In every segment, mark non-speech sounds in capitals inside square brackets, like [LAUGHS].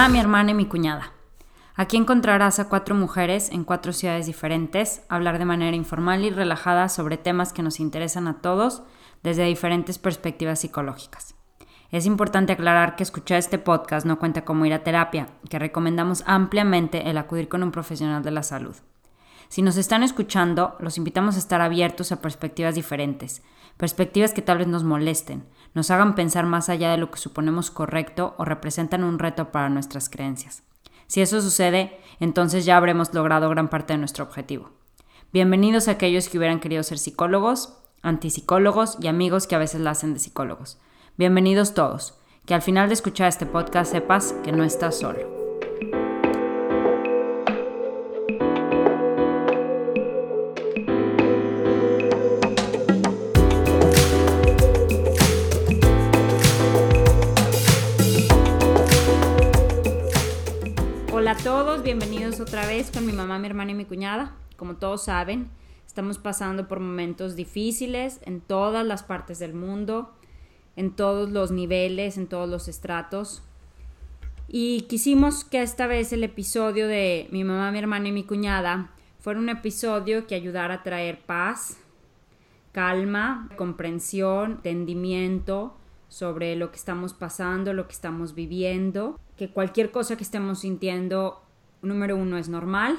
mamá, mi hermana y mi cuñada. Aquí encontrarás a cuatro mujeres en cuatro ciudades diferentes hablar de manera informal y relajada sobre temas que nos interesan a todos desde diferentes perspectivas psicológicas. Es importante aclarar que escuchar este podcast no cuenta como ir a terapia, que recomendamos ampliamente el acudir con un profesional de la salud. Si nos están escuchando, los invitamos a estar abiertos a perspectivas diferentes, perspectivas que tal vez nos molesten, nos hagan pensar más allá de lo que suponemos correcto o representan un reto para nuestras creencias. Si eso sucede, entonces ya habremos logrado gran parte de nuestro objetivo. Bienvenidos a aquellos que hubieran querido ser psicólogos, antipsicólogos y amigos que a veces la hacen de psicólogos. Bienvenidos todos. Que al final de escuchar este podcast sepas que no estás solo. Todos, bienvenidos otra vez con mi mamá, mi hermana y mi cuñada. Como todos saben, estamos pasando por momentos difíciles en todas las partes del mundo en todos los niveles, en todos los estratos. Y quisimos que esta vez el episodio de mi mamá, mi hermana y mi cuñada fuera un episodio que ayudara a traer paz, calma, comprensión, entendimiento sobre lo que estamos pasando, lo que estamos viviendo, que cualquier cosa que estemos sintiendo, número uno, es normal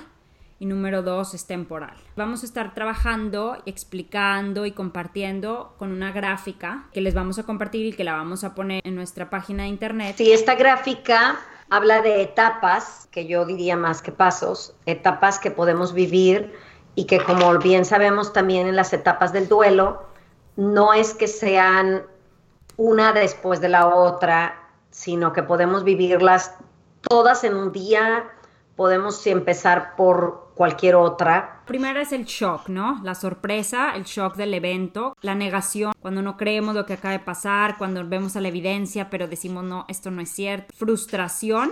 y número dos es temporal. Vamos a estar trabajando, explicando y compartiendo con una gráfica que les vamos a compartir y que la vamos a poner en nuestra página de internet. Sí, esta gráfica habla de etapas, que yo diría más que pasos, etapas que podemos vivir y que como bien sabemos también en las etapas del duelo, no es que sean una después de la otra, sino que podemos vivirlas todas en un día, podemos empezar por cualquier otra. Primero es el shock, ¿no? La sorpresa, el shock del evento, la negación, cuando no creemos lo que acaba de pasar, cuando vemos a la evidencia, pero decimos, no, esto no es cierto. Frustración,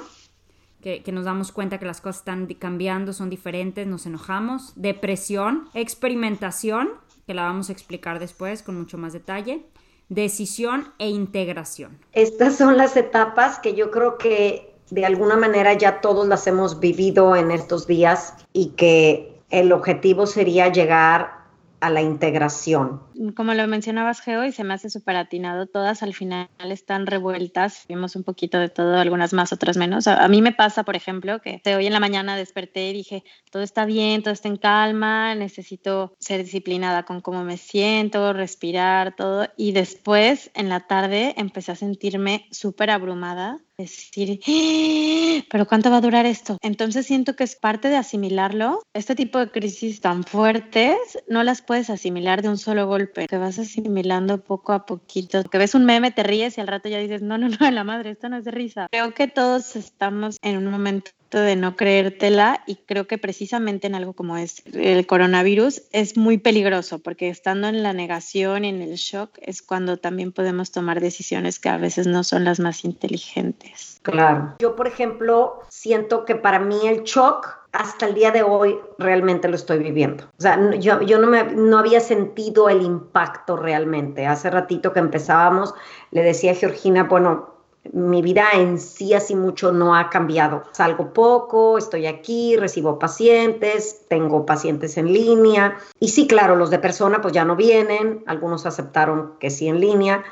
que, que, nos damos cuenta que las cosas están cambiando, son diferentes, nos enojamos. Depresión, experimentación, que la vamos a explicar después con mucho más detalle. Decisión e integración. Estas son las etapas que yo creo que de alguna manera ya todos las hemos vivido en estos días y que el objetivo sería llegar a la integración. Como lo mencionabas, Geo, y se me hace súper atinado, todas al final están revueltas. Vimos un poquito de todo, algunas más, otras menos. A, mí me pasa, por ejemplo, que hoy en la mañana desperté y dije, todo está bien, todo está en calma, necesito ser disciplinada con cómo me siento, respirar, todo. Y después, en la tarde, empecé a sentirme súper abrumada decir, ¡Ah! pero ¿cuánto va a durar esto? Entonces siento que es parte de asimilarlo. Este tipo de crisis tan fuertes no las puedes asimilar de un solo golpe, te vas asimilando poco a poquito. Que ves un meme, te ríes y al rato ya dices, no, no, no, la madre, esto no es de risa. Creo que todos estamos en un momento de no creértela y creo que precisamente en algo como es el coronavirus es muy peligroso porque estando en la negación y en el shock es cuando también podemos tomar decisiones que a veces no son las más inteligentes. Claro. Yo, por ejemplo, siento que para mí el shock hasta el día de hoy realmente lo estoy viviendo. O sea, yo, yo no, me, no había sentido el impacto realmente. Hace ratito que empezábamos, le decía a Georgina, bueno, mi vida en sí así mucho no ha cambiado. Salgo poco, estoy aquí, recibo pacientes, tengo pacientes en línea. Y sí, claro, los de persona pues ya no vienen, algunos aceptaron que sí en línea,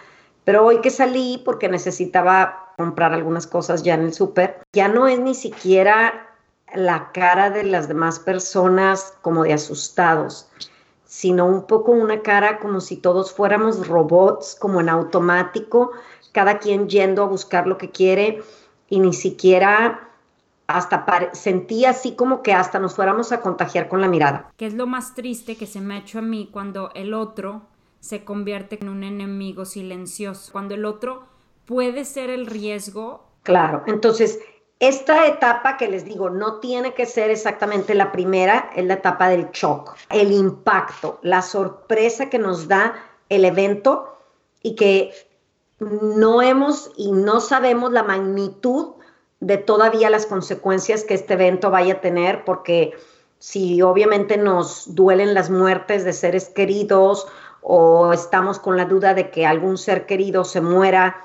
pero hoy que salí porque necesitaba comprar algunas cosas ya en el súper, ya no es ni siquiera la cara de las demás personas como de asustados, sino un poco una cara como si todos fuéramos robots, como en automático, cada quien yendo a buscar lo que quiere y ni siquiera hasta sentí así como que hasta nos fuéramos a contagiar con la mirada. Que es lo más triste que se me ha hecho a mí cuando el otro se convierte en un enemigo silencioso, cuando el otro puede ser el riesgo. Claro, entonces esta etapa que les digo no tiene que ser exactamente la primera, es la etapa del shock, el impacto, la sorpresa que nos da el evento y que no hemos y no sabemos la magnitud de todavía las consecuencias que este evento vaya a tener, porque si obviamente nos duelen las muertes de seres queridos o estamos con la duda de que algún ser querido se muera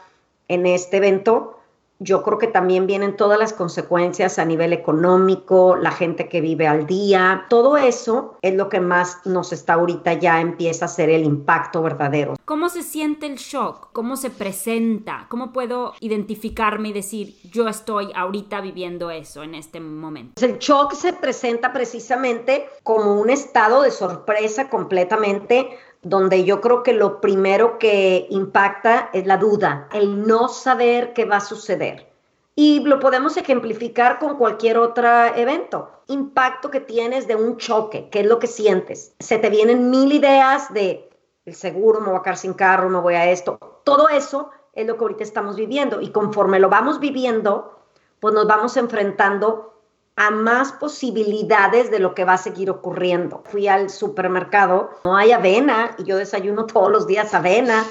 en este evento, yo creo que también vienen todas las consecuencias a nivel económico, la gente que vive al día, todo eso es lo que más nos está ahorita ya empieza a ser el impacto verdadero. ¿Cómo se siente el shock? ¿Cómo se presenta? ¿Cómo puedo identificarme y decir, yo estoy ahorita viviendo eso en este momento? El shock se presenta precisamente como un estado de sorpresa completamente donde yo creo que lo primero que impacta es la duda, el no saber qué va a suceder. Y lo podemos ejemplificar con cualquier otro evento. Impacto que tienes de un choque, ¿qué es lo que sientes? Se te vienen mil ideas de el seguro, me voy a quedar sin carro, me voy a esto. Todo eso es lo que ahorita estamos viviendo. Y conforme lo vamos viviendo, pues nos vamos enfrentando a más posibilidades de lo que va a seguir ocurriendo. Fui al supermercado, no hay avena y yo desayuno todos los días avena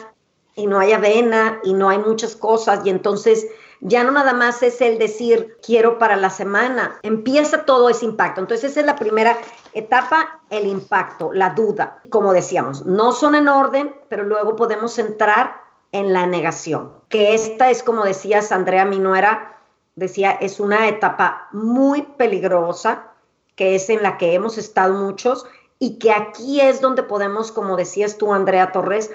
y no hay avena y no hay muchas cosas y entonces ya no nada más es el decir quiero para la semana, empieza todo ese impacto. Entonces esa es la primera etapa, el impacto, la duda. Como decíamos, no son en orden, pero luego podemos entrar en la negación, que esta es como decías Andrea, mi nuera, decía, es una etapa muy peligrosa, que es en la que hemos estado muchos y que aquí es donde podemos, como decías tú, Andrea Torres,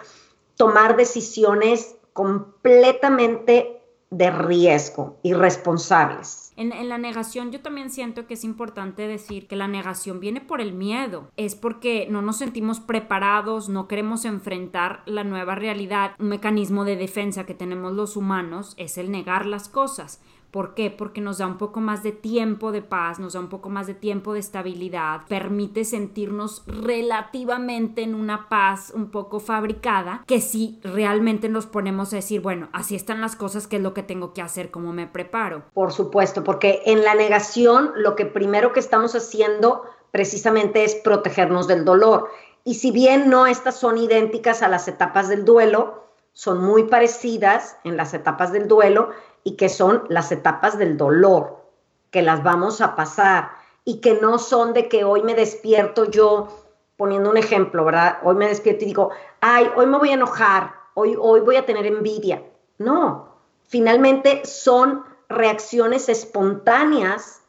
tomar decisiones completamente de riesgo, irresponsables. En, en, la negación yo también siento que es importante decir que la negación viene por el miedo, es porque no nos sentimos preparados, no queremos enfrentar la nueva realidad. Un mecanismo de defensa que tenemos los humanos es el negar las cosas. ¿Por qué? Porque nos da un poco más de tiempo de paz, nos da un poco más de tiempo de estabilidad, permite sentirnos relativamente en una paz un poco fabricada, que si realmente nos ponemos a decir, bueno, así están las cosas, ¿qué es lo que tengo que hacer? ¿Cómo me preparo? Por supuesto, porque en la negación lo que primero que estamos haciendo precisamente es protegernos del dolor. Y si bien no estas son idénticas a las etapas del duelo, son muy parecidas en las etapas del duelo y que son las etapas del dolor, que las vamos a pasar y que no son de que hoy me despierto yo, poniendo un ejemplo, ¿verdad? Hoy me despierto y digo, ay, hoy me voy a enojar, hoy, hoy voy a tener envidia. No, finalmente son reacciones espontáneas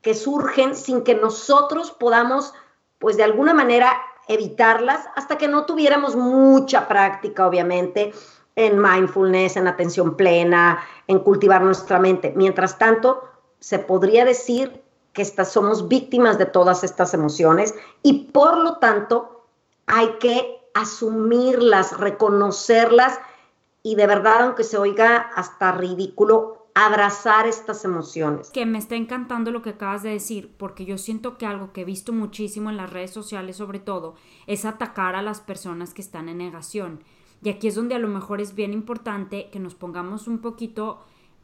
que surgen sin que nosotros podamos, pues de alguna manera, evitarlas hasta que no tuviéramos mucha práctica, obviamente, en mindfulness, en atención plena, en cultivar nuestra mente. Mientras tanto, se podría decir que somos víctimas de todas estas emociones y por lo tanto hay que asumirlas, reconocerlas y de verdad, aunque se oiga hasta ridículo, abrazar estas emociones. Que me está encantando lo que acabas de decir, porque yo siento que algo que he visto muchísimo en las redes sociales sobre todo es atacar a las personas que están en negación y aquí es donde a lo mejor es bien importante que nos pongamos un poquito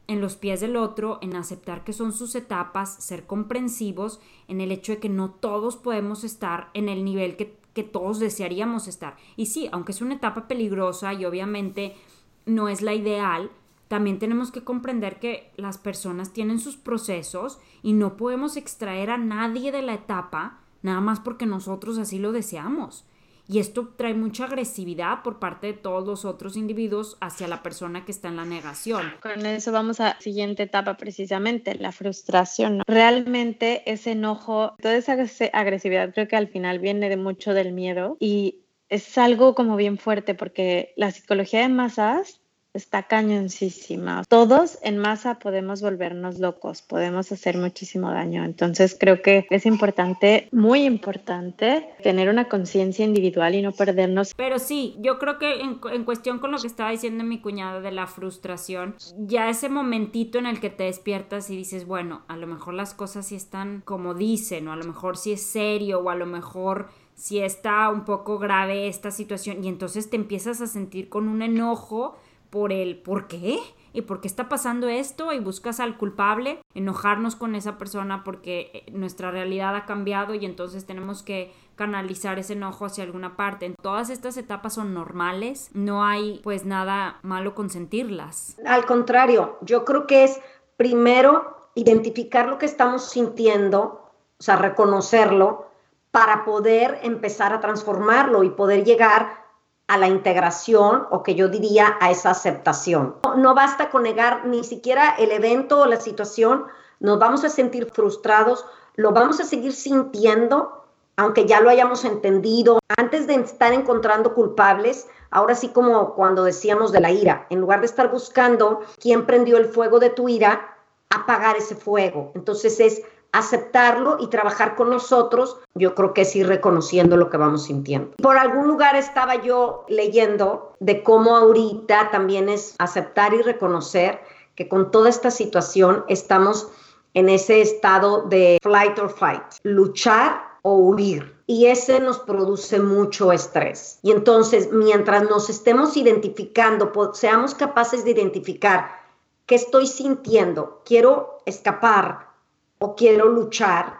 en los pies del otro, en aceptar que son sus etapas, ser comprensivos en el hecho de que no todos podemos estar en el nivel que, que todos desearíamos estar. Y sí, aunque es una etapa peligrosa y obviamente no es la ideal, también tenemos que comprender que las personas tienen sus procesos y no podemos extraer a nadie de la etapa nada más porque nosotros así lo deseamos. Y esto trae mucha agresividad por parte de todos los otros individuos hacia la persona que está en la negación. Con eso vamos a la siguiente etapa precisamente, la frustración. Realmente ese enojo, toda esa agresividad creo que al final viene de mucho del miedo y es algo como bien fuerte porque la psicología de masas está cañoncísima. Todos en masa podemos volvernos locos, podemos hacer muchísimo daño. Entonces creo que es importante, muy importante, tener una conciencia individual y no perdernos. Pero sí, yo creo que en, en, cuestión con lo que estaba diciendo mi cuñada de la frustración, ya ese momentito en el que te despiertas y dices, bueno, a lo mejor las cosas sí están como dicen, o a lo mejor sí es serio, o a lo mejor sí está un poco grave esta situación, y entonces te empiezas a sentir con un enojo por el por qué y por qué está pasando esto y buscas al culpable, enojarnos con esa persona porque eh, nuestra realidad ha cambiado y entonces tenemos que canalizar ese enojo hacia alguna parte. Todas estas etapas son normales, no hay pues nada malo con sentirlas. Al contrario, yo creo que es primero identificar lo que estamos sintiendo, o sea, reconocerlo para poder empezar a transformarlo y poder llegar a la integración o que yo diría a esa aceptación. No, basta con negar ni siquiera el evento o la situación, nos vamos a sentir frustrados, lo vamos a seguir sintiendo, aunque ya lo hayamos entendido. Antes de estar encontrando culpables, ahora sí como cuando decíamos de la ira, en lugar de estar buscando quién prendió el fuego de tu ira, apagar ese fuego. Entonces es aceptarlo y trabajar con nosotros, yo creo que es ir reconociendo lo que vamos sintiendo. Por algún lugar estaba yo leyendo de cómo ahorita también es aceptar y reconocer que con toda esta situación estamos en ese estado de flight or fight, luchar o huir. Y ese nos produce mucho estrés. Y entonces, mientras nos estemos identificando, seamos capaces de identificar qué estoy sintiendo, quiero escapar, o quiero luchar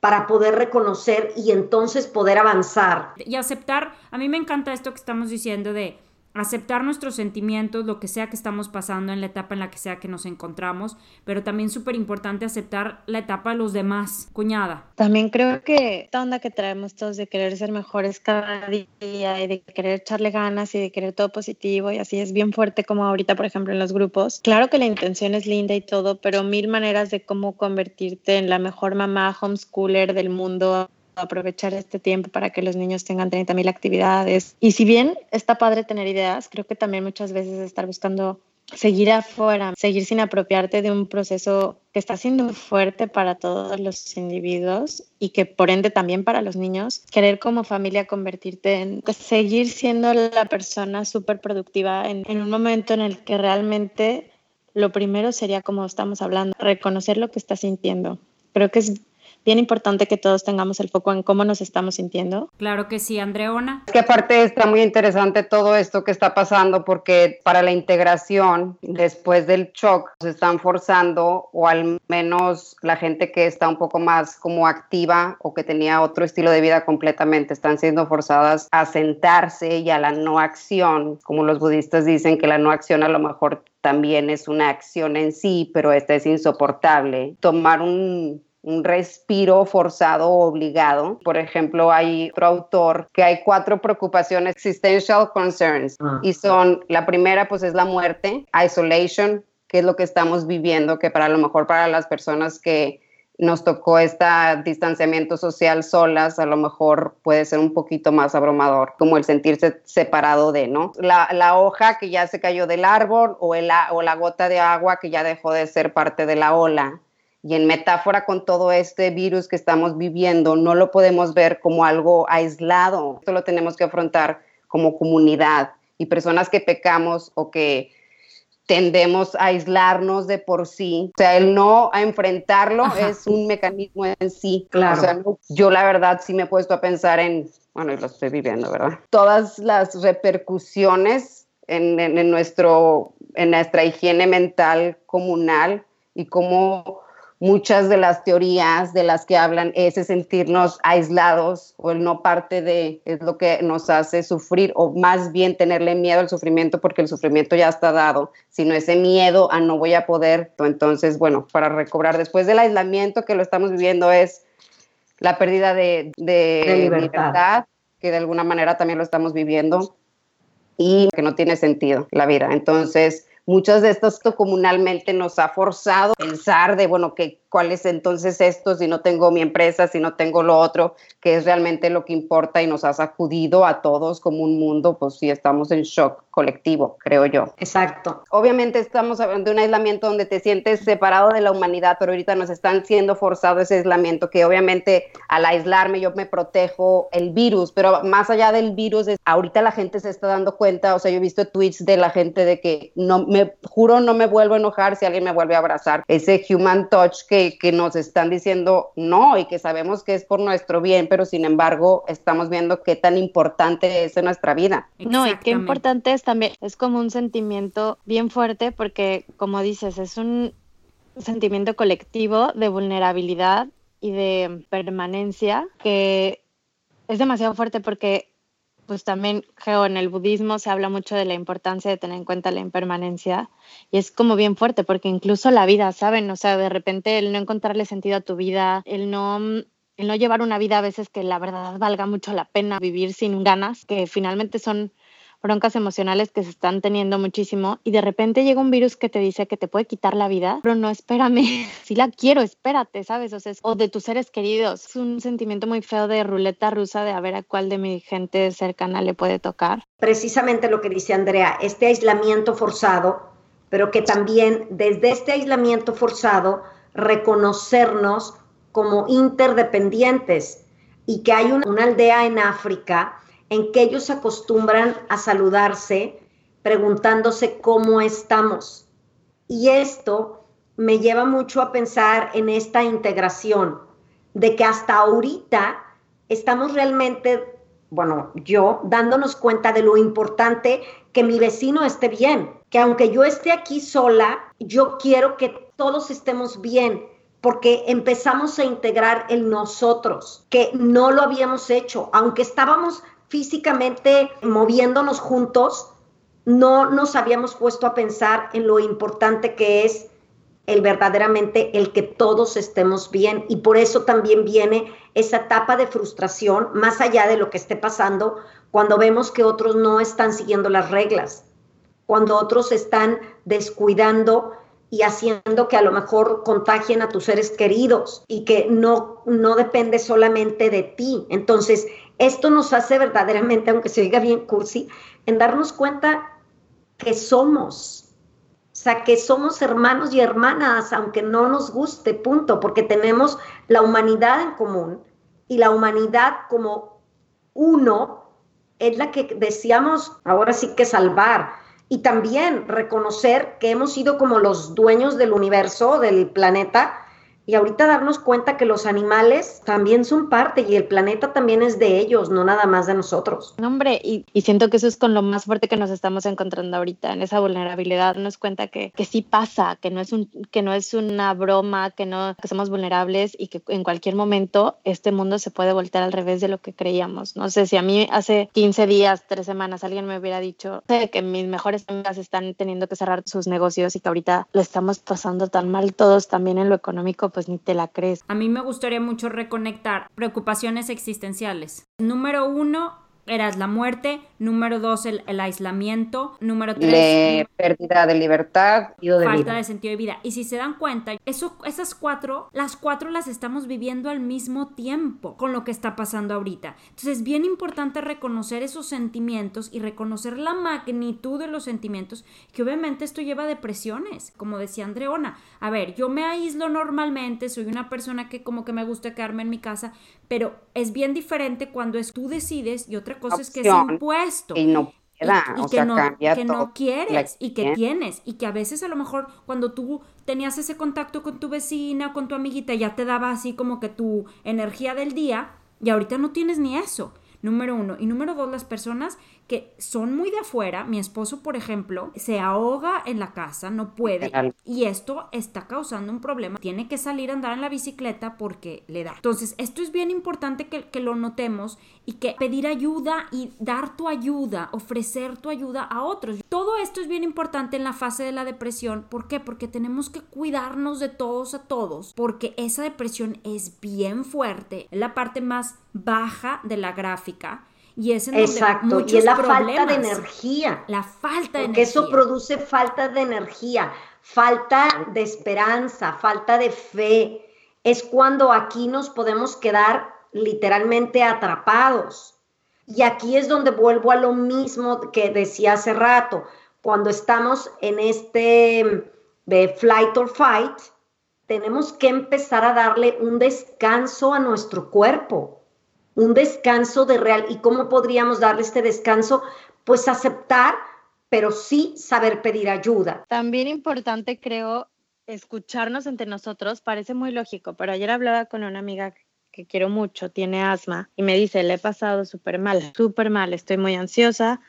para poder reconocer y entonces poder avanzar. Y aceptar, a mí me encanta esto que estamos diciendo de aceptar nuestros sentimientos, lo que sea que estamos pasando en la etapa en la que sea que nos encontramos, pero también súper importante aceptar la etapa de los demás, cuñada. También creo que esta onda que traemos todos de querer ser mejores cada día y de querer echarle ganas y de querer todo positivo y así es bien fuerte como ahorita, por ejemplo, en los grupos. Claro que la intención es linda y todo, pero mil maneras de cómo convertirte en la mejor mamá homeschooler del mundo aprovechar este tiempo para que los niños tengan 30 mil actividades. Y si bien está padre tener ideas, creo que también muchas veces estar buscando seguir afuera, seguir sin apropiarte de un proceso que está siendo fuerte para todos los individuos y que por ende también para los niños, querer como familia convertirte en, pues, seguir siendo la persona súper productiva en, en un momento en el que realmente lo primero sería como estamos hablando, reconocer lo que estás sintiendo. Creo que es bien importante que todos tengamos el foco en cómo nos estamos sintiendo. Claro que sí, Andreona. Es que aparte está muy interesante todo esto que está pasando porque para la integración, después del shock, se están forzando, o al menos la gente que está un poco más como activa o que tenía otro estilo de vida completamente, están siendo forzadas a sentarse y a la no acción, como los budistas dicen que la no acción a lo mejor también es una acción en sí, pero esta es insoportable. Tomar un un respiro forzado o obligado. Por ejemplo, hay otro autor que hay cuatro preocupaciones, existential concerns, ah. y son, la primera pues es la muerte, isolation, que es lo que estamos viviendo, que para lo mejor para las personas que nos tocó este distanciamiento social solas, a lo mejor puede ser un poquito más abrumador, como el sentirse separado de, ¿no? La, la hoja que ya se cayó del árbol o, el, o la gota de agua que ya dejó de ser parte de la ola. Y en metáfora con todo este virus que estamos viviendo, no lo podemos ver como algo aislado, esto lo tenemos que afrontar como comunidad y personas que pecamos o que tendemos a aislarnos de por sí. O sea, el no a enfrentarlo es un mecanismo en sí. Claro. O sea, yo la verdad sí me he puesto a pensar en, bueno, y lo estoy viviendo, ¿verdad? Todas las repercusiones en, en nuestro, en nuestra higiene mental comunal y cómo muchas de las teorías de las que hablan ese sentirnos aislados o el no parte de es lo que nos hace sufrir o más bien tenerle miedo al sufrimiento porque el sufrimiento ya está dado, sino ese miedo a no voy a poder. Entonces, bueno, para recobrar después del aislamiento que lo estamos viviendo es la pérdida de, libertad, que de alguna manera también lo estamos viviendo y que no tiene sentido la vida. Entonces, muchas de estas comunalmente nos ha forzado a pensar de, bueno, que cuál es entonces esto si no tengo mi empresa, si no tengo lo otro, que es realmente lo que importa y nos ha sacudido a todos como un mundo, pues sí estamos en shock colectivo, creo yo. Exacto. Obviamente estamos hablando de un aislamiento donde te sientes separado de la humanidad, pero ahorita nos están siendo forzado ese aislamiento, que obviamente al aislarme yo me protejo el virus, pero más allá del virus, es, ahorita la gente se está dando cuenta, o sea, yo he visto tweets de la gente de que no me juro no me vuelvo a enojar si alguien me vuelve a abrazar, ese human touch que que, nos están diciendo no y que sabemos que es por nuestro bien, pero sin embargo estamos viendo qué tan importante es en nuestra vida. No, y qué importante es también, es como un sentimiento bien fuerte porque, como dices, es un sentimiento colectivo de vulnerabilidad y de permanencia que es demasiado fuerte porque pues también, Geo, en el budismo se habla mucho de la importancia de tener en cuenta la impermanencia y es como bien fuerte porque incluso la vida, ¿saben? O sea, de repente el no encontrarle sentido a tu vida, el no, el no llevar una vida a veces que la verdad valga mucho la pena vivir sin ganas, que finalmente son broncas emocionales que se están teniendo muchísimo y de repente llega un virus que te dice que te puede quitar la vida, pero no, espérame, [LAUGHS] si la quiero, espérate, ¿sabes? O, de tus seres queridos. Es un sentimiento muy feo de ruleta rusa de a ver a cuál de mi gente cercana le puede tocar. Precisamente lo que dice Andrea, este aislamiento forzado, pero que también desde este aislamiento forzado reconocernos como interdependientes y que hay una, aldea en África en que ellos acostumbran a saludarse preguntándose cómo estamos. Y esto me lleva mucho a pensar en esta integración, de que hasta ahorita estamos realmente, bueno, yo dándonos cuenta de lo importante que mi vecino esté bien, que aunque yo esté aquí sola, yo quiero que todos estemos bien, porque empezamos a integrar el nosotros, que no lo habíamos hecho, aunque estábamos físicamente moviéndonos juntos, no nos habíamos puesto a pensar en lo importante que es el verdaderamente el que todos estemos bien y por eso también viene esa etapa de frustración más allá de lo que esté pasando cuando vemos que otros no están siguiendo las reglas, cuando otros están descuidando y haciendo que a lo mejor contagien a tus seres queridos y que no, no depende solamente de ti. Entonces, esto nos hace verdaderamente, aunque se oiga bien cursi, en darnos cuenta que somos, o sea, que somos hermanos y hermanas, aunque no nos guste, punto, porque tenemos la humanidad en común y la humanidad como uno es la que deseamos ahora sí que salvar. Y también reconocer que hemos sido como los dueños del universo, del planeta, y ahorita darnos cuenta que los animales también son parte y el planeta también es de ellos, no nada más de nosotros. No, hombre, y, siento que eso es con lo más fuerte que nos estamos encontrando ahorita, en esa vulnerabilidad, darnos cuenta que, que sí pasa, que no, es un, que no es una broma, que, no, que somos vulnerables y que en cualquier momento este mundo se puede voltear al revés de lo que creíamos. No sé, si a mí hace 15 días, 3 semanas alguien me hubiera dicho que mis mejores amigas están teniendo que cerrar sus negocios y que ahorita lo estamos pasando tan mal todos también en lo económico, pues ni te la crees. A mí me gustaría mucho reconectar preocupaciones existenciales. Número uno, eras la muerte, número dos, el, aislamiento, número tres, pérdida de libertad, de falta de sentido de vida. Y si se dan cuenta, eso, esas cuatro, las cuatro las estamos viviendo al mismo tiempo con lo que está pasando ahorita. Entonces es bien importante reconocer esos sentimientos y reconocer la magnitud de los sentimientos, que obviamente esto lleva a depresiones, como decía Andreona. A ver, yo me aíslo normalmente, soy una persona que como que me gusta quedarme en mi casa, pero es bien diferente cuando es tú decides y otra cosa es que es impuesto. Y no y, que, no, que no quieres y que tienes y que a veces a lo mejor cuando tú tenías ese contacto con tu vecina o con tu amiguita ya te daba así como que tu energía del día y ahorita no tienes ni eso. Número uno. Y número dos, las personas que son muy de afuera, mi esposo, por ejemplo, se ahoga en la casa, no puede, y esto está causando un problema. Tiene que salir a andar en la bicicleta porque le da. Entonces, esto es bien importante que, que lo notemos y que pedir ayuda y dar tu ayuda, ofrecer tu ayuda a otros. Todo esto es bien importante en la fase de la depresión. ¿Por qué? Porque tenemos que cuidarnos de todos a todos, porque esa depresión es bien fuerte, es la parte más baja de la gráfica y es en Exacto, y es la falta de energía. La falta de porque eso produce falta de energía, falta de esperanza, falta de fe. Es cuando aquí nos podemos quedar literalmente atrapados. Y aquí es donde vuelvo a lo mismo que decía hace rato. Cuando estamos en este de flight or fight, tenemos que empezar a darle un descanso a nuestro cuerpo un descanso de real. ¿Y cómo podríamos darle este descanso? Pues aceptar, pero sí saber pedir ayuda. También importante, creo, escucharnos entre nosotros. Parece muy lógico, pero ayer hablaba con una amiga que quiero mucho, tiene asma, y me dice, le he pasado súper mal, súper mal, estoy muy ansiosa,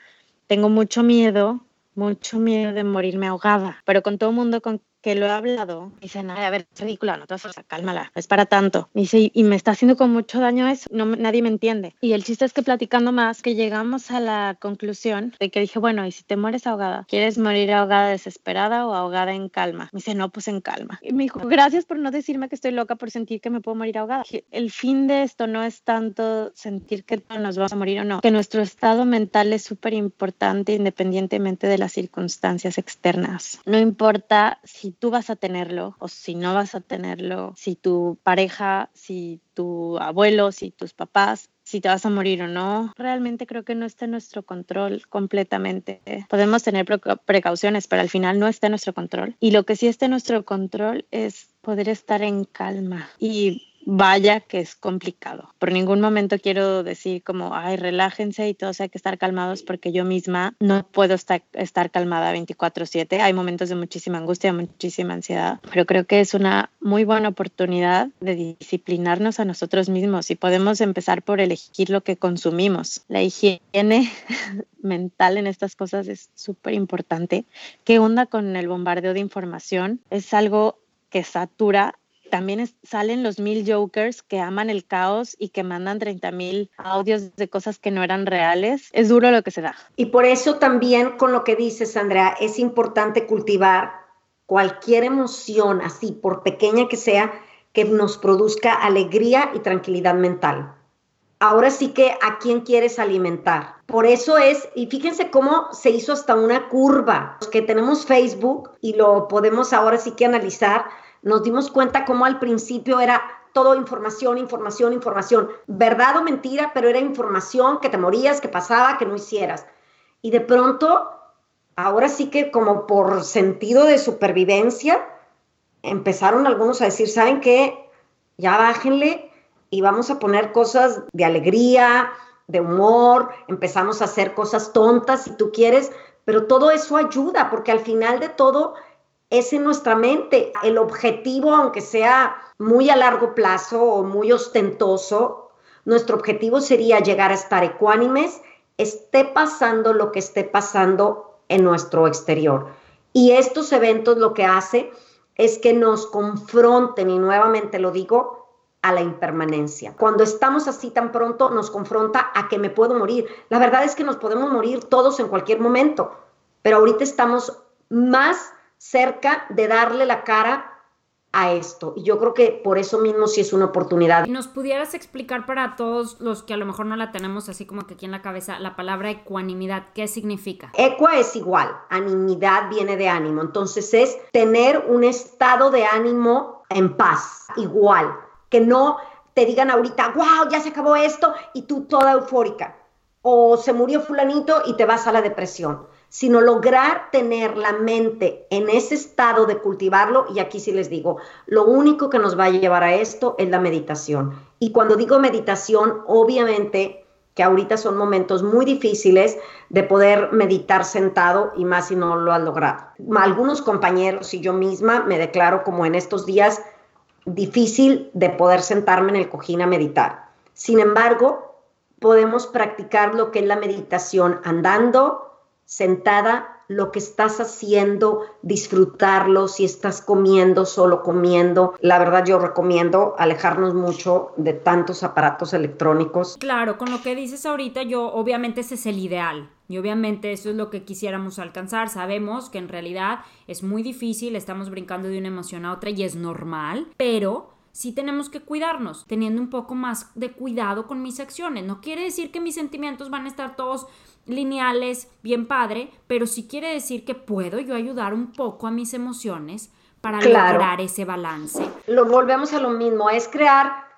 tengo mucho miedo, mucho miedo de morirme ahogada, pero con todo mundo con que lo he hablado, me dicen, a ver, es ridícula, no te vas a cálmala, es para tanto. Me dice, y me está haciendo con mucho daño eso, no, nadie me entiende. Y el chiste es que platicando más, que llegamos a la conclusión de que dije, bueno, ¿y si te mueres ahogada? ¿Quieres morir ahogada desesperada o ahogada en calma? Me dice, no, pues en calma. Y me dijo, gracias por no decirme que estoy loca por sentir que me puedo morir ahogada. El fin de esto no es tanto sentir que nos vamos a morir o no, que nuestro estado mental es súper importante independientemente de las circunstancias externas. No importa si tú vas a tenerlo o si no vas a tenerlo, si tu pareja, si tu abuelo, si tus papás, si te vas a morir o no. Realmente creo que no está en nuestro control completamente. Podemos tener precauciones, pero al final no está en nuestro control. Y lo que sí está en nuestro control es poder estar en calma y vaya que es complicado. Por ningún momento quiero decir como, ay, relájense y todos hay que estar calmados porque yo misma no puedo estar, estar calmada 24/7. Hay momentos de muchísima angustia, muchísima ansiedad, pero creo que es una muy buena oportunidad de disciplinarnos a nosotros mismos y podemos empezar por elegir lo que consumimos. La higiene [LAUGHS] mental en estas cosas es súper importante. ¿Qué onda con el bombardeo de información? Es algo que satura también salen los mil jokers que aman el caos y que mandan 30 mil audios de cosas que no eran reales. Es duro lo que se da. Y por eso también con lo que dices, Andrea, es importante cultivar cualquier emoción, así por pequeña que sea, que nos produzca alegría y tranquilidad mental. Ahora sí que a quién quieres alimentar. Por eso es, y fíjense cómo se hizo hasta una curva, que tenemos Facebook y lo podemos ahora sí que analizar nos dimos cuenta cómo al principio era todo información, información, información, verdad o mentira, pero era información que te morías, que pasaba, que no hicieras. Y de pronto, ahora sí que como por sentido de supervivencia, empezaron algunos a decir, ¿saben qué? Ya bájenle y vamos a poner cosas de alegría, de humor, empezamos a hacer cosas tontas si tú quieres, pero todo eso ayuda porque al final de todo es en nuestra mente. El objetivo, aunque sea muy a largo plazo o muy ostentoso, nuestro objetivo sería llegar a estar ecuánimes, esté pasando lo que esté pasando en nuestro exterior. Y estos eventos lo que hace es que nos confronten, y nuevamente lo digo, a la impermanencia. Cuando estamos así tan pronto, nos confronta a que me puedo morir. La verdad es que nos podemos morir todos en cualquier momento, pero ahorita estamos más cerca de darle la cara a esto. Y yo creo que por eso mismo sí es una oportunidad. ¿Nos pudieras explicar para todos los que a lo mejor no la tenemos así como que aquí en la cabeza la palabra ecuanimidad? ¿Qué significa? Equa es igual, animidad viene de ánimo. Entonces es tener un estado de ánimo en paz, igual. Que no te digan ahorita, wow, ya se acabó esto y tú toda eufórica. O se murió fulanito y te vas a la depresión sino lograr tener la mente en ese estado de cultivarlo. Y aquí sí les digo, lo único que nos va a llevar a esto es la meditación. Y cuando digo meditación, obviamente que ahorita son momentos muy difíciles de poder meditar sentado y más si no lo has logrado. Algunos compañeros y yo misma me declaro como en estos días difícil de poder sentarme en el cojín a meditar. Sin embargo, podemos practicar lo que es la meditación andando, sentada, lo que estás haciendo, disfrutarlo, si estás comiendo, solo comiendo. La verdad yo recomiendo alejarnos mucho de tantos aparatos electrónicos. Claro, con lo que dices ahorita, yo obviamente ese es el ideal. Y obviamente eso es lo que quisiéramos alcanzar. Sabemos que en realidad es muy difícil, estamos brincando de una emoción a otra y es normal, pero sí tenemos que cuidarnos, teniendo un poco más de cuidado con mis acciones. No quiere decir que mis sentimientos van a estar todos lineales, bien padre, pero sí quiere decir que puedo yo ayudar un poco a mis emociones para lograr ese balance. Lo volvemos a lo mismo, es crear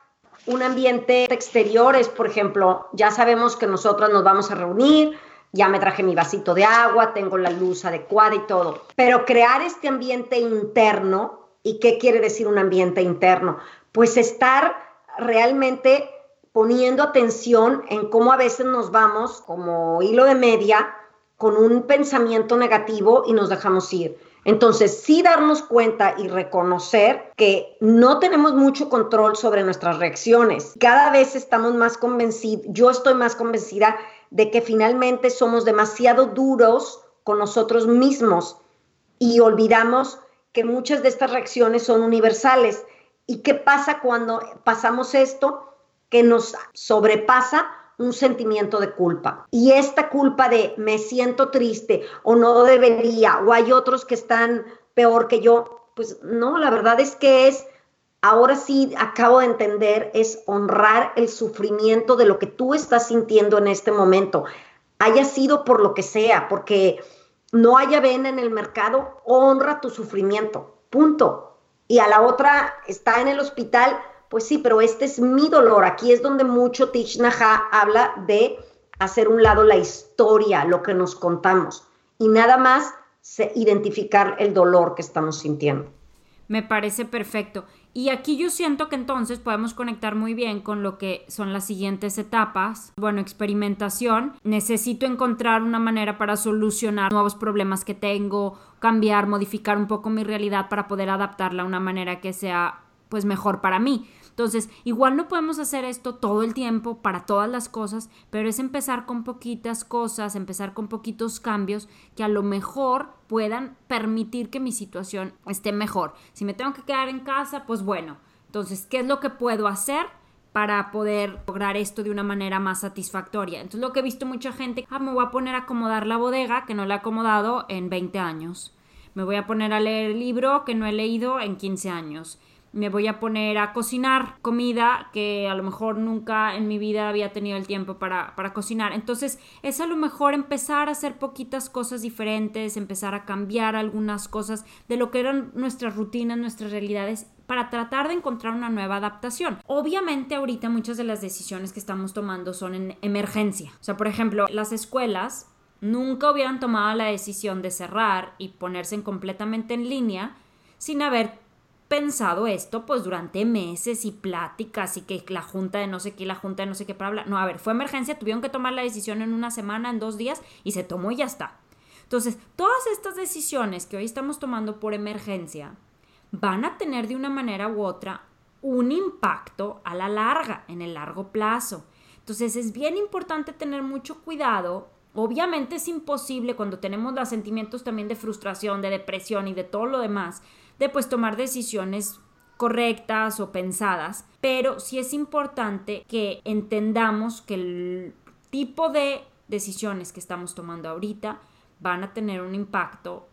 un ambiente exterior, es por ejemplo, ya sabemos que nosotros nos vamos a reunir, ya me traje mi vasito de agua, tengo la luz adecuada y todo, pero crear este ambiente interno, ¿y qué quiere decir un ambiente interno? Pues estar realmente poniendo atención en cómo a veces nos vamos como hilo de media con un pensamiento negativo y nos dejamos ir. Entonces, sí darnos cuenta y reconocer que no tenemos mucho control sobre nuestras reacciones. Cada vez estamos más convencidos, yo estoy más convencida de que finalmente somos demasiado duros con nosotros mismos y olvidamos que muchas de estas reacciones son universales. ¿Y qué pasa cuando pasamos esto? Que nos sobrepasa un sentimiento de culpa. Y esta culpa de me siento triste o no debería o hay otros que están peor que yo, pues no, la verdad es que es, ahora sí acabo de entender, es honrar el sufrimiento de lo que tú estás sintiendo en este momento, haya sido por lo que sea, porque no haya vena en el mercado, honra tu sufrimiento, punto. Y a la otra está en el hospital, pues sí, pero este es mi dolor. Aquí es donde mucho Tich habla de hacer un lado la historia, lo que nos contamos, y nada más identificar el dolor que estamos sintiendo. Me parece perfecto. Y aquí yo siento que entonces podemos conectar muy bien con lo que son las siguientes etapas. Bueno, experimentación. Necesito encontrar una manera para solucionar nuevos problemas que tengo, cambiar, modificar un poco mi realidad para poder adaptarla a una manera que sea pues mejor para mí. Entonces, igual no podemos hacer esto todo el tiempo para todas las cosas, pero es empezar con poquitas cosas, empezar con poquitos cambios que a lo mejor puedan permitir que mi situación esté mejor. Si me tengo que quedar en casa, pues bueno, entonces, ¿qué es lo que puedo hacer? para poder lograr esto de una manera más satisfactoria. Entonces lo que he visto mucha gente, ah, me voy a poner a acomodar la bodega que no la he acomodado en 20 años. Me voy a poner a leer el libro que no he leído en 15 años me voy a poner a cocinar comida que a lo mejor nunca en mi vida había tenido el tiempo para, para, cocinar. Entonces es a lo mejor empezar a hacer poquitas cosas diferentes, empezar a cambiar algunas cosas de lo que eran nuestras rutinas, nuestras realidades para tratar de encontrar una nueva adaptación. Obviamente ahorita muchas de las decisiones que estamos tomando son en emergencia. O sea, por ejemplo, las escuelas nunca hubieran tomado la decisión de cerrar y ponerse en completamente en línea sin haber pensado esto pues durante meses y pláticas y que la junta de no sé qué, la junta de no sé qué para hablar. No, a ver, fue emergencia, tuvieron que tomar la decisión en una semana, en dos días y se tomó y ya está. Entonces, todas estas decisiones que hoy estamos tomando por emergencia van a tener de una manera u otra un impacto a la larga, en el largo plazo. Entonces, es bien importante tener mucho cuidado Obviamente es imposible cuando tenemos los sentimientos también de frustración, de depresión y de todo lo demás, de pues tomar decisiones correctas o pensadas, pero sí es importante que entendamos que el tipo de decisiones que estamos tomando ahorita van a tener un impacto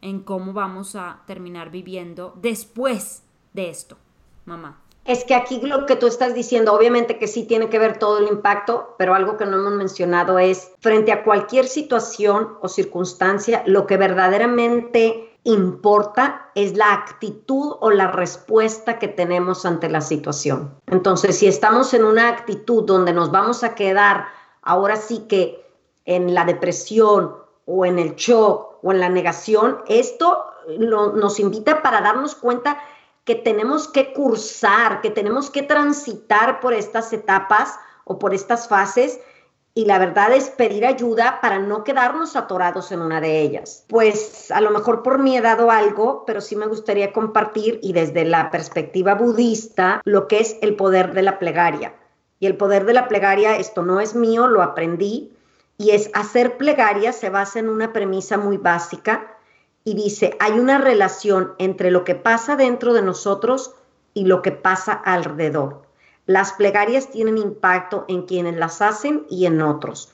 en cómo vamos a terminar viviendo después de esto, mamá. Es que aquí lo que tú estás diciendo, obviamente que sí tiene que ver todo el impacto, pero algo que no hemos mencionado es, frente a cualquier situación o circunstancia, lo que verdaderamente importa es la actitud o la respuesta que tenemos ante la situación. Entonces, si estamos en una actitud donde nos vamos a quedar ahora sí que en la depresión o en el shock o en la negación, esto nos invita para darnos cuenta que tenemos que cursar, que tenemos que transitar por estas etapas o por estas fases y la verdad es pedir ayuda para no quedarnos atorados en una de ellas. Pues a lo mejor por mí he dado algo, pero sí me gustaría compartir y desde la perspectiva budista lo que es el poder de la plegaria. Y el poder de la plegaria, esto no es mío, lo aprendí, y es hacer plegaria se basa en una premisa muy básica y dice, hay una relación entre lo que pasa dentro de nosotros y lo que pasa alrededor. Las plegarias tienen impacto en quienes las hacen y en otros.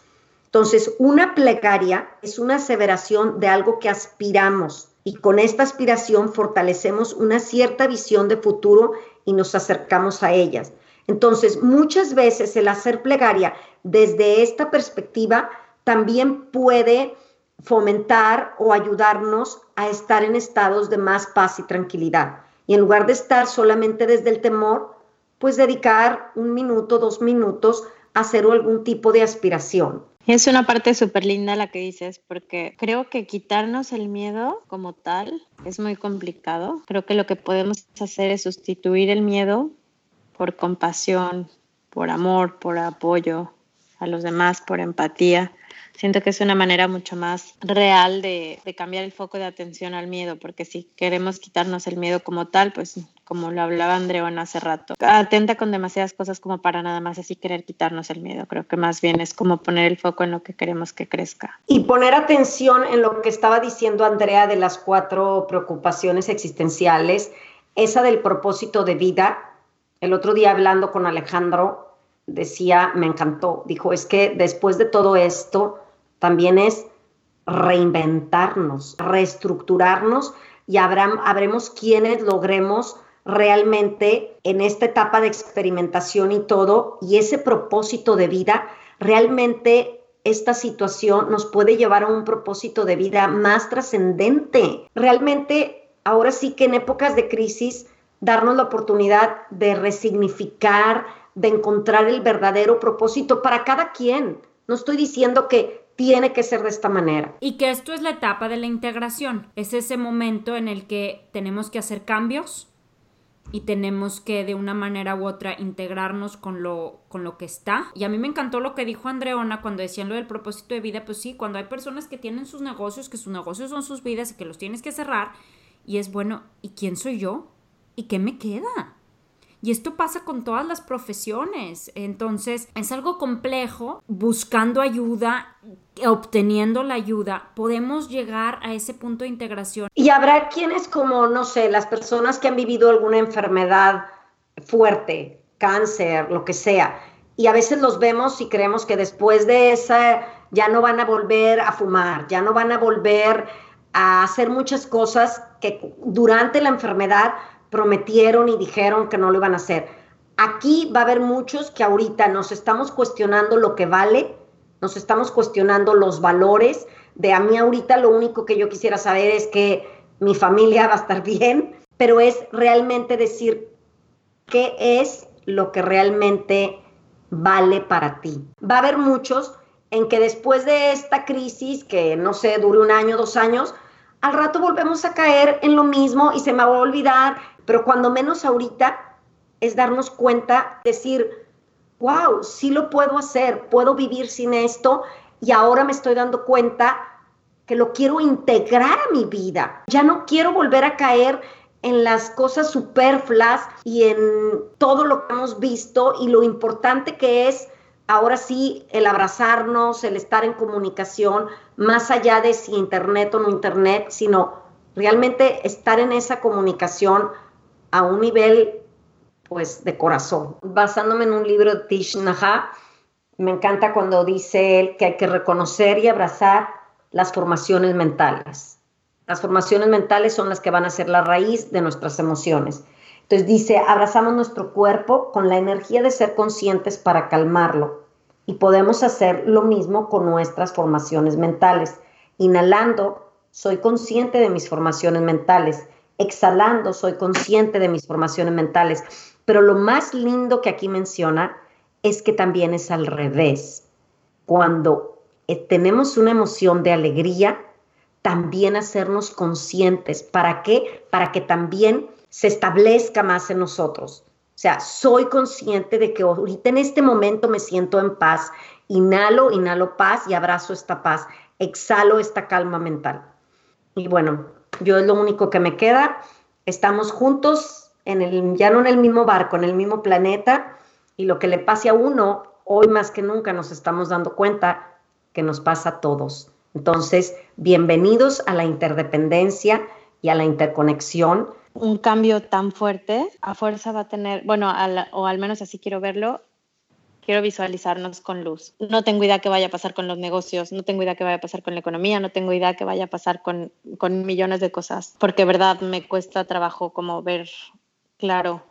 Entonces, una plegaria es una aseveración de algo que aspiramos y con esta aspiración fortalecemos una cierta visión de futuro y nos acercamos a ellas. Entonces, muchas veces el hacer plegaria desde esta perspectiva también puede fomentar o ayudarnos a estar en estados de más paz y tranquilidad. Y en lugar de estar solamente desde el temor, pues dedicar un minuto, dos minutos a hacer algún tipo de aspiración. Es una parte súper linda la que dices, porque creo que quitarnos el miedo como tal es muy complicado. Creo que lo que podemos hacer es sustituir el miedo por compasión, por amor, por apoyo a los demás, por empatía. siento que es una manera mucho más real de, de cambiar el foco de atención al miedo, porque si queremos quitarnos el miedo como tal, pues como lo hablaba Andreón hace rato, atenta con demasiadas cosas como para nada más así querer quitarnos el miedo. Creo que más bien es como poner el foco en lo que queremos que crezca. Y poner atención en lo que estaba diciendo Andrea de las cuatro preocupaciones existenciales, esa del propósito de vida. El otro día hablando con Alejandro decía, me encantó, dijo, es que después de todo esto también es reinventarnos, reestructurarnos y habremos quienes logremos realmente en esta etapa de experimentación y todo, y ese propósito de vida, realmente esta situación nos puede llevar a un propósito de vida más trascendente. Realmente, ahora sí que en épocas de crisis, darnos la oportunidad de resignificar, de encontrar el verdadero propósito para cada quien. No estoy diciendo que tiene que ser de esta manera. Y que esto es la etapa de la integración. Es ese momento en el que tenemos que hacer cambios, y tenemos que de una manera u otra integrarnos con lo, con lo que está. Y a mí me encantó lo que dijo Andreona cuando decían lo del propósito de vida, pues sí, cuando hay personas que tienen sus negocios, que sus negocios son sus vidas y que los tienes que cerrar, y es bueno, ¿y quién soy yo? ¿Y qué me queda? Y esto pasa con todas las profesiones. Entonces, es algo complejo. Buscando ayuda, obteniendo la ayuda, podemos llegar a ese punto de integración. Y habrá quienes como, no sé, las personas que han vivido alguna enfermedad fuerte, cáncer, lo que sea, y a veces los vemos y creemos que después de esa ya no van a volver a fumar, ya no van a volver a hacer muchas cosas que durante la enfermedad prometieron y dijeron que no lo iban a hacer. Aquí va a haber muchos que ahorita nos estamos cuestionando lo que vale, nos estamos cuestionando los valores. De a mí ahorita lo único que yo quisiera saber es que mi familia va a estar bien, pero es realmente decir qué es lo que realmente vale para ti. Va a haber muchos en que después de esta crisis, que no sé, dure un año, dos años, al rato volvemos a caer en lo mismo y se me va a olvidar pero cuando menos ahorita es darnos cuenta, decir, wow, sí lo puedo hacer, puedo vivir sin esto y ahora me estoy dando cuenta que lo quiero integrar a mi vida. Ya no quiero volver a caer en las cosas superfluas y en todo lo que hemos visto y lo importante que es ahora sí el abrazarnos, el estar en comunicación, más allá de si internet o no internet, sino realmente estar en esa comunicación a un nivel pues de corazón. Basándome en un libro de Tish Naha, me encanta cuando dice él que hay que reconocer y abrazar las formaciones mentales. Las formaciones mentales son las que van a ser la raíz de nuestras emociones. Entonces dice, abrazamos nuestro cuerpo con la energía de ser conscientes para calmarlo. Y podemos hacer lo mismo con nuestras formaciones mentales. Inhalando, soy consciente de mis formaciones mentales exhalando, soy consciente de mis formaciones mentales. Pero lo más lindo que aquí menciona es que también es al revés. Cuando eh, tenemos una emoción de alegría, también hacernos conscientes. ¿Para qué? Para que también se establezca más en nosotros. O sea, soy consciente de que ahorita en este momento me siento en paz. Inhalo, inhalo paz y abrazo esta paz. Exhalo esta calma mental. Y bueno, yo es lo único que me queda. Estamos juntos, en el, ya no en el mismo barco, en el mismo planeta, y lo que le pase a uno, hoy más que nunca nos estamos dando cuenta que nos pasa a todos. Entonces, bienvenidos a la interdependencia y a la interconexión. Un cambio tan fuerte, a fuerza va a tener, bueno, o al menos así quiero verlo, quiero visualizarnos con luz. No tengo idea qué vaya a pasar con los negocios, no tengo idea qué vaya a pasar con la economía, no tengo idea qué vaya a pasar con, con millones de cosas, porque verdad me cuesta trabajo como ver claro,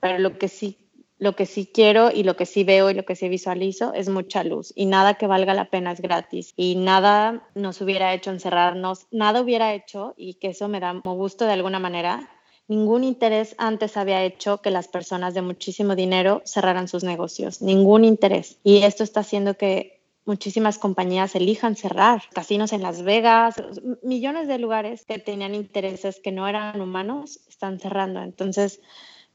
pero lo que sí lo que sí quiero y lo que sí veo y lo que sí visualizo es mucha luz y nada que valga la pena es gratis y nada nos hubiera hecho encerrarnos, nada hubiera hecho y que eso me da gusto de alguna manera Ningún interés antes había hecho que las personas de muchísimo dinero cerraran sus negocios, ningún interés. Y esto está haciendo que muchísimas compañías elijan cerrar. Casinos en Las Vegas, millones de lugares que tenían intereses que no eran humanos están cerrando. Entonces,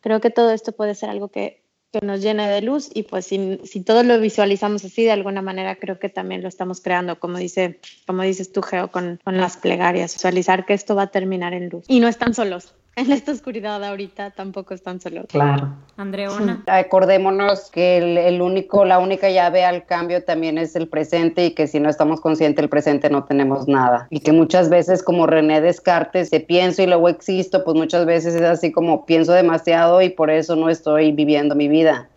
creo que todo esto puede ser algo que que nos llene de luz y pues si, si todos lo visualizamos así de alguna manera creo que también lo estamos creando como dice como dices tú Geo con, con las plegarias visualizar que esto va a terminar en luz y no están solos en esta oscuridad ahorita tampoco están solos. Claro. Andreona. [LAUGHS] Acordémonos que el, único, la única llave al cambio también es el presente y que si no estamos conscientes del presente no tenemos nada. Y que muchas veces como René Descartes, se pienso y luego existo, pues muchas veces es así como pienso demasiado y por eso no estoy viviendo mi vida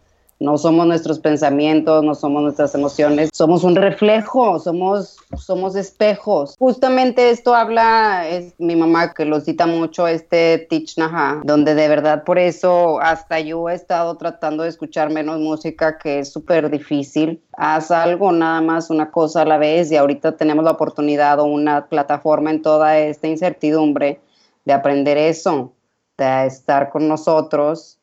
no somos nuestros pensamientos, no somos nuestras emociones, somos un reflejo, somos, somos espejos. Justamente esto habla es mi mamá que lo cita mucho este Tich donde de verdad por eso hasta yo he estado tratando de escuchar menos música que es súper difícil. Haz algo nada más una cosa a la vez y ahorita tenemos la oportunidad o una plataforma en toda esta incertidumbre de aprender eso, de estar con nosotros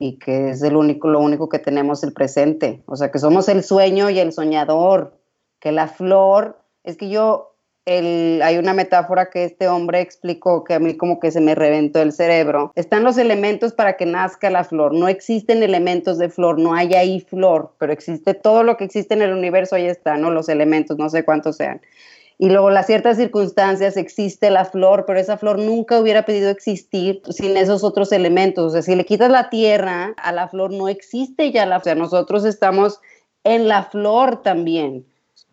y que es el único, lo único que tenemos el presente. O sea, que somos el sueño y el soñador, que la flor, es que yo, el, hay una metáfora que este hombre explicó que a mí como que se me reventó el cerebro. Están los elementos para que nazca la flor. No existen elementos de flor, no hay ahí flor, pero existe todo lo que existe en el universo, ahí está, ¿no? Los elementos, no sé cuántos sean y luego las ciertas circunstancias existe la flor, pero esa flor nunca hubiera podido existir sin esos otros elementos. O sea, si le quitas la tierra a la flor, no existe ya la O sea, nosotros estamos en la flor también.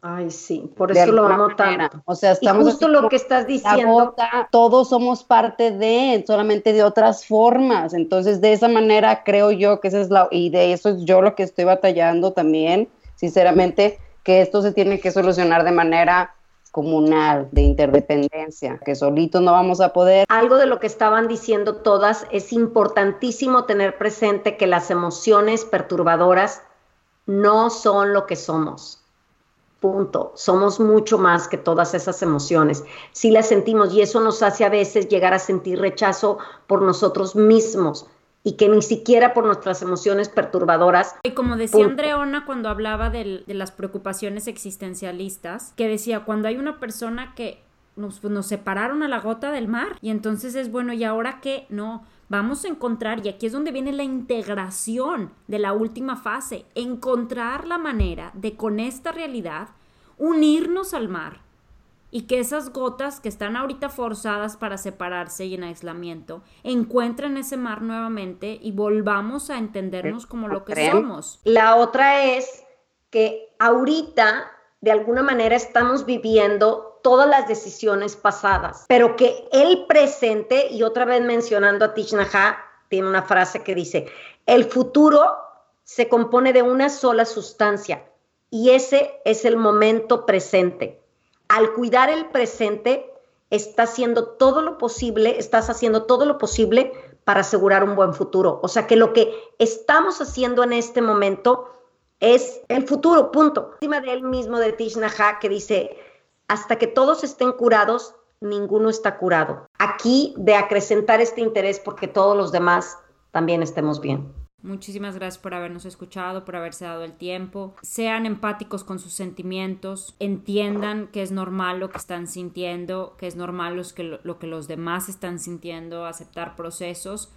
Ay, sí, por eso lo amo tanto. O sea, estamos y justo lo que estás diciendo. todos somos parte de, solamente de otras formas. Entonces, de esa manera creo yo que esa es la, y de eso es yo lo que estoy batallando también, sinceramente, que esto se tiene que solucionar de manera comunal de interdependencia, que solito no vamos a poder. Algo de lo que estaban diciendo todas, es importantísimo tener presente que las emociones perturbadoras no son lo que somos. Punto. Somos mucho más que todas esas emociones. Si las sentimos y eso nos hace a veces llegar a sentir rechazo por nosotros mismos y que ni siquiera por nuestras emociones perturbadoras. Y como decía Andreona cuando hablaba de, las preocupaciones existencialistas, que decía, cuando hay una persona que nos, nos separaron a la gota del mar y entonces es bueno, ¿y ahora qué? No, vamos a encontrar, y aquí es donde viene la integración de la última fase, encontrar la manera de con esta realidad unirnos al mar y que esas gotas que están ahorita forzadas para separarse y en aislamiento encuentren ese mar nuevamente y volvamos a entendernos como lo que somos. La otra es que ahorita de alguna manera estamos viviendo todas las decisiones pasadas, pero que el presente, y otra vez mencionando a Tich tiene una frase que dice, el futuro se compone de una sola sustancia y ese es el momento presente al cuidar el presente, estás haciendo todo lo posible, estás haciendo todo lo posible para asegurar un buen futuro. O sea que lo que estamos haciendo en este momento es el futuro, punto. Encima de él mismo, de Tish que dice, hasta que todos estén curados, ninguno está curado. Aquí de acrecentar este interés porque todos los demás también estemos bien. Muchísimas gracias por habernos escuchado, por haberse dado el tiempo. Sean empáticos con sus sentimientos, entiendan que es normal lo que están sintiendo, que es normal lo que, lo que los demás están sintiendo, aceptar procesos.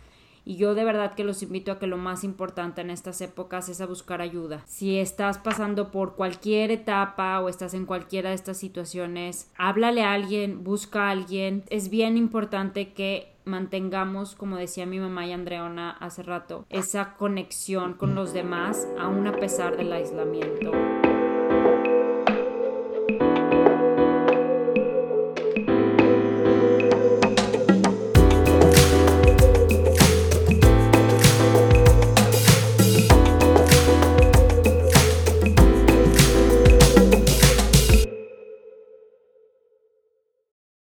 Y yo de verdad que los invito a que lo más importante en estas épocas es a buscar ayuda. Si estás pasando por cualquier etapa o estás en cualquiera de estas situaciones, háblale a alguien, busca a alguien. Es bien importante que mantengamos, como decía mi mamá y Andreona hace rato, esa conexión con los demás, aún a pesar del aislamiento.